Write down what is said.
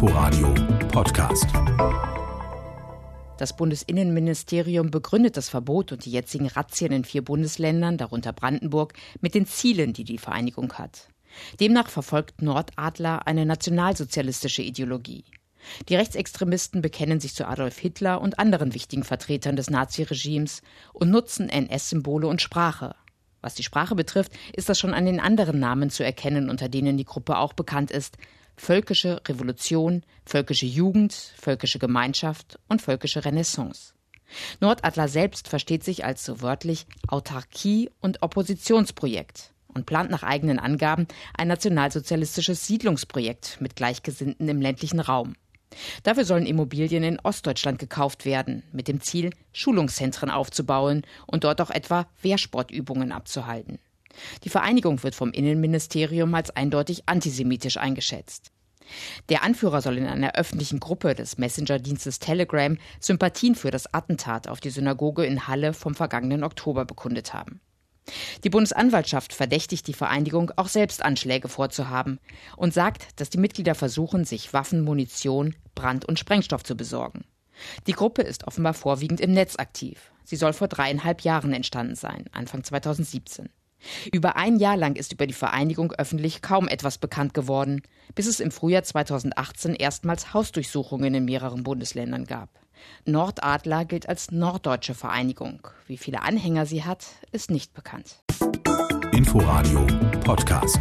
Inforadio Podcast. Das Bundesinnenministerium begründet das Verbot und die jetzigen Razzien in vier Bundesländern, darunter Brandenburg, mit den Zielen, die die Vereinigung hat. Demnach verfolgt Nordadler eine nationalsozialistische Ideologie. Die Rechtsextremisten bekennen sich zu Adolf Hitler und anderen wichtigen Vertretern des Naziregimes und nutzen NS-Symbole und Sprache, was die Sprache betrifft, ist das schon an den anderen Namen zu erkennen, unter denen die Gruppe auch bekannt ist. Völkische Revolution, völkische Jugend, völkische Gemeinschaft und völkische Renaissance. Nordadler selbst versteht sich als so wörtlich Autarkie- und Oppositionsprojekt und plant nach eigenen Angaben ein nationalsozialistisches Siedlungsprojekt mit Gleichgesinnten im ländlichen Raum. Dafür sollen Immobilien in Ostdeutschland gekauft werden, mit dem Ziel, Schulungszentren aufzubauen und dort auch etwa Wehrsportübungen abzuhalten. Die Vereinigung wird vom Innenministerium als eindeutig antisemitisch eingeschätzt. Der Anführer soll in einer öffentlichen Gruppe des Messenger-Dienstes Telegram Sympathien für das Attentat auf die Synagoge in Halle vom vergangenen Oktober bekundet haben. Die Bundesanwaltschaft verdächtigt die Vereinigung, auch selbst Anschläge vorzuhaben und sagt, dass die Mitglieder versuchen, sich Waffen, Munition, Brand- und Sprengstoff zu besorgen. Die Gruppe ist offenbar vorwiegend im Netz aktiv. Sie soll vor dreieinhalb Jahren entstanden sein, Anfang 2017. Über ein Jahr lang ist über die Vereinigung öffentlich kaum etwas bekannt geworden, bis es im Frühjahr 2018 erstmals Hausdurchsuchungen in mehreren Bundesländern gab. Nordadler gilt als norddeutsche Vereinigung. Wie viele Anhänger sie hat, ist nicht bekannt. Inforadio Podcast.